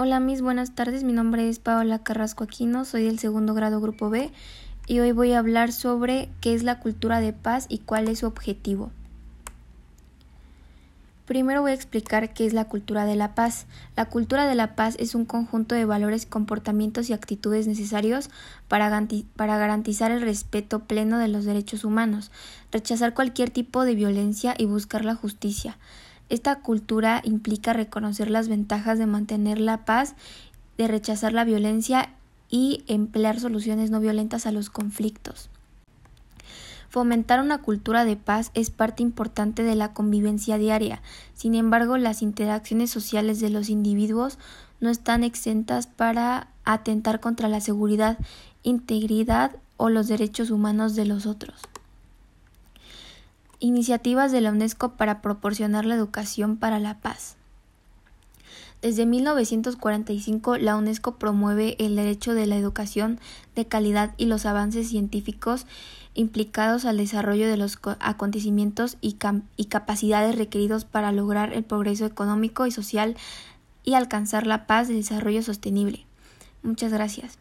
Hola mis buenas tardes, mi nombre es Paola Carrasco Aquino, soy del segundo grado Grupo B y hoy voy a hablar sobre qué es la cultura de paz y cuál es su objetivo. Primero voy a explicar qué es la cultura de la paz. La cultura de la paz es un conjunto de valores, comportamientos y actitudes necesarios para, garantizar el respeto pleno de los derechos humanos, rechazar cualquier tipo de violencia y buscar la justicia. Esta cultura implica reconocer las ventajas de mantener la paz, de rechazar la violencia y emplear soluciones no violentas a los conflictos. Fomentar una cultura de paz es parte importante de la convivencia diaria. Sin embargo, las interacciones sociales de los individuos no están exentas para atentar contra la seguridad, integridad o los derechos humanos de los otros. Iniciativas de la UNESCO para proporcionar la educación para la paz. Desde 1945, la UNESCO promueve el derecho de la educación de calidad y los avances científicos implicados al desarrollo de los acontecimientos y, capacidades requeridos para lograr el progreso económico y social y alcanzar la paz y desarrollo sostenible. Muchas gracias.